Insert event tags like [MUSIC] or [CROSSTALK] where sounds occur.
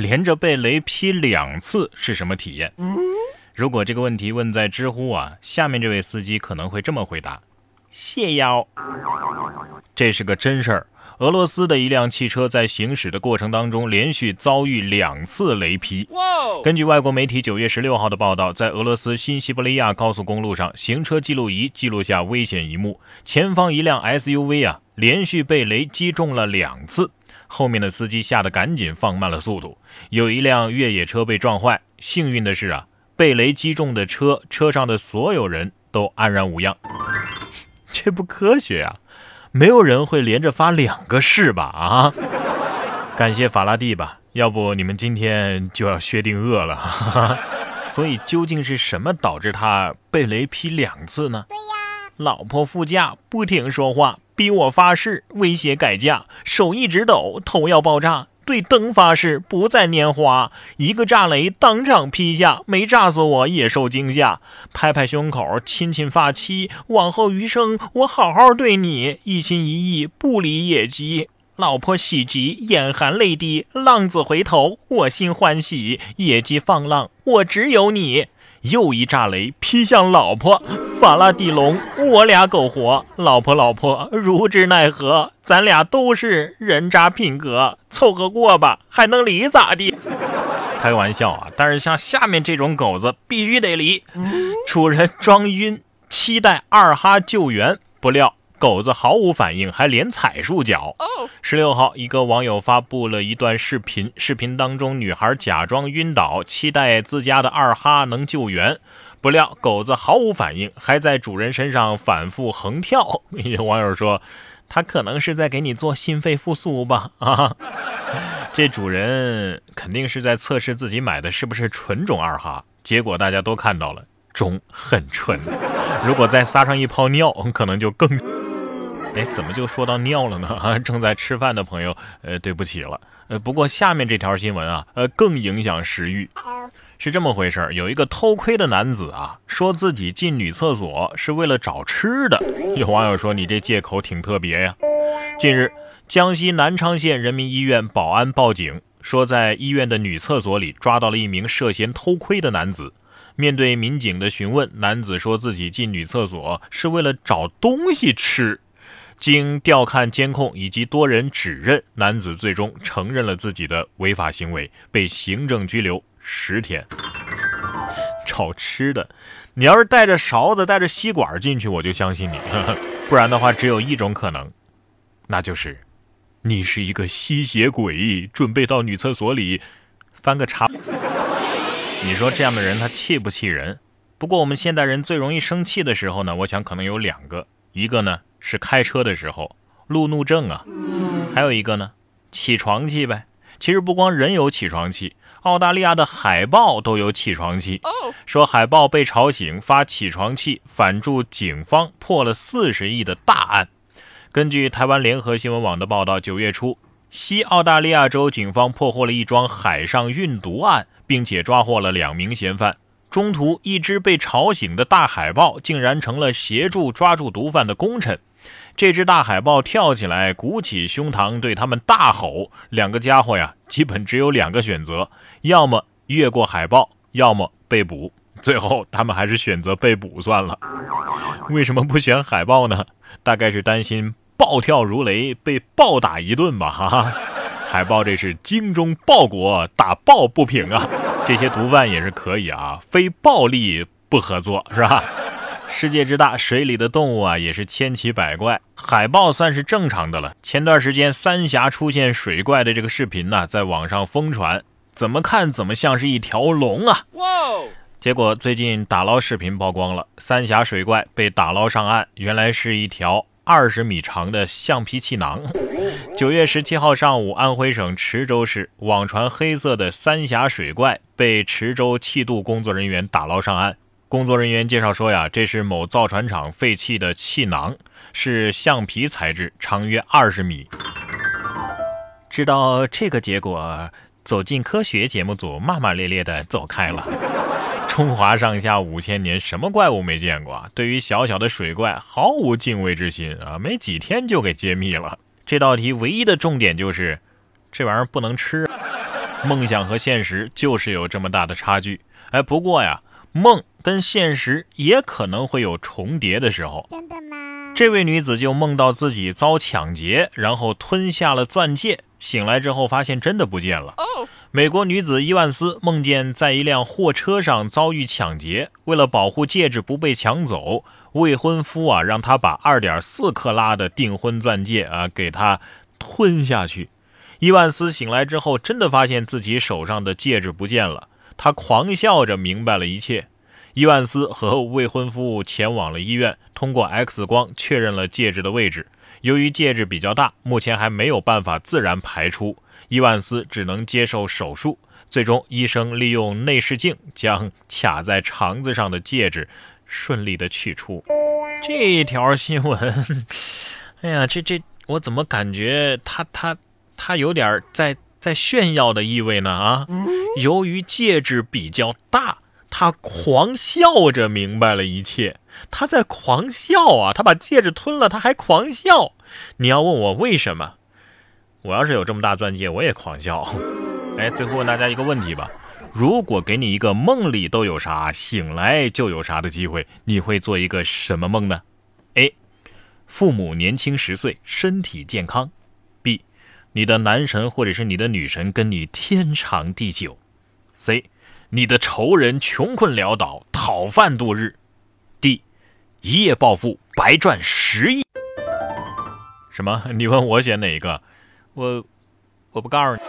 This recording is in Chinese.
连着被雷劈两次是什么体验？如果这个问题问在知乎啊，下面这位司机可能会这么回答：谢邀。这是个真事儿。俄罗斯的一辆汽车在行驶的过程当中，连续遭遇两次雷劈。根据外国媒体九月十六号的报道，在俄罗斯新西伯利亚高速公路上，行车记录仪记录下危险一幕：前方一辆 SUV 啊，连续被雷击中了两次。后面的司机吓得赶紧放慢了速度。有一辆越野车被撞坏，幸运的是啊，被雷击中的车车上的所有人都安然无恙。[LAUGHS] 这不科学啊！没有人会连着发两个誓吧？啊，[LAUGHS] 感谢法拉第吧，要不你们今天就要薛定谔了。[LAUGHS] 所以究竟是什么导致他被雷劈两次呢？对呀，老婆副驾不停说话，逼我发誓，威胁改嫁，手一直抖，头要爆炸。对灯发誓不再拈花，一个炸雷当场劈下，没炸死我也受惊吓。拍拍胸口，亲亲发妻，往后余生我好好对你，一心一意不离野鸡。老婆喜极，眼含泪滴，浪子回头，我心欢喜。野鸡放浪，我只有你。又一炸雷劈向老婆，法拉第龙，我俩苟活。老婆老婆，如之奈何？咱俩都是人渣品格，凑合过吧，还能离咋地？开玩笑啊！但是像下面这种狗子，必须得离。主人装晕，期待二哈救援，不料。狗子毫无反应，还连踩数脚。十六号，一个网友发布了一段视频，视频当中女孩假装晕倒，期待自家的二哈能救援，不料狗子毫无反应，还在主人身上反复横跳。有 [LAUGHS] 网友说，他可能是在给你做心肺复苏吧？啊，[LAUGHS] 这主人肯定是在测试自己买的是不是纯种二哈，结果大家都看到了，种很纯。如果再撒上一泡尿，可能就更。哎，怎么就说到尿了呢？[LAUGHS] 啊，正在吃饭的朋友，呃，对不起了。呃，不过下面这条新闻啊，呃，更影响食欲。是这么回事儿，有一个偷窥的男子啊，说自己进女厕所是为了找吃的。有网友说，你这借口挺特别呀。近日，江西南昌县人民医院保安报警，说在医院的女厕所里抓到了一名涉嫌偷窥的男子。面对民警的询问，男子说自己进女厕所是为了找东西吃。经调看监控以及多人指认，男子最终承认了自己的违法行为，被行政拘留十天。找吃的，你要是带着勺子、带着吸管进去，我就相信你；[LAUGHS] 不然的话，只有一种可能，那就是你是一个吸血鬼，准备到女厕所里翻个叉。你说这样的人他气不气人？不过我们现代人最容易生气的时候呢，我想可能有两个，一个呢。是开车的时候路怒症啊，还有一个呢，起床气呗。其实不光人有起床气，澳大利亚的海豹都有起床气。说海豹被吵醒发起床气，反助警方破了四十亿的大案。根据台湾联合新闻网的报道，九月初，西澳大利亚州警方破获了一桩海上运毒案，并且抓获了两名嫌犯。中途，一只被吵醒的大海豹竟然成了协助抓住毒贩的功臣。这只大海豹跳起来，鼓起胸膛，对他们大吼：“两个家伙呀，基本只有两个选择，要么越过海豹，要么被捕。最后，他们还是选择被捕算了。为什么不选海豹呢？大概是担心暴跳如雷，被暴打一顿吧。哈哈，海豹这是精忠报国，打抱不平啊！这些毒贩也是可以啊，非暴力不合作，是吧？”世界之大，水里的动物啊也是千奇百怪。海豹算是正常的了。前段时间三峡出现水怪的这个视频呢，在网上疯传，怎么看怎么像是一条龙啊！哇！结果最近打捞视频曝光了，三峡水怪被打捞上岸，原来是一条二十米长的橡皮气囊。九月十七号上午，安徽省池州市网传黑色的三峡水怪被池州气度工作人员打捞上岸。工作人员介绍说呀，这是某造船厂废弃的气囊，是橡皮材质，长约二十米。知道这个结果，走进科学节目组骂骂咧咧的走开了。中华上下五千年，什么怪物没见过？对于小小的水怪毫无敬畏之心啊！没几天就给揭秘了。这道题唯一的重点就是，这玩意儿不能吃。梦想和现实就是有这么大的差距。哎，不过呀，梦跟现实也可能会有重叠的时候。真的吗？这位女子就梦到自己遭抢劫，然后吞下了钻戒。醒来之后，发现真的不见了。美国女子伊万斯梦见在一辆货车上遭遇抢劫，为了保护戒指不被抢走，未婚夫啊让她把二点四克拉的订婚钻戒啊给她吞下去。伊万斯醒来之后，真的发现自己手上的戒指不见了，他狂笑着明白了一切。伊万斯和未婚夫前往了医院，通过 X 光确认了戒指的位置。由于戒指比较大，目前还没有办法自然排出，伊万斯只能接受手术。最终，医生利用内视镜将卡在肠子上的戒指顺利的取出。这条新闻，[LAUGHS] 哎呀，这这，我怎么感觉他他他有点在在炫耀的意味呢？啊，由于戒指比较大。他狂笑着明白了一切，他在狂笑啊！他把戒指吞了，他还狂笑。你要问我为什么？我要是有这么大钻戒，我也狂笑。哎，最后问大家一个问题吧：如果给你一个梦里都有啥，醒来就有啥的机会，你会做一个什么梦呢？A. 父母年轻十岁，身体健康.你的男神或者是你的女神跟你天长地久；C. 你的仇人穷困潦倒，讨饭度日；D，一夜暴富，白赚十亿。什么？你问我选哪一个？我，我不告诉你。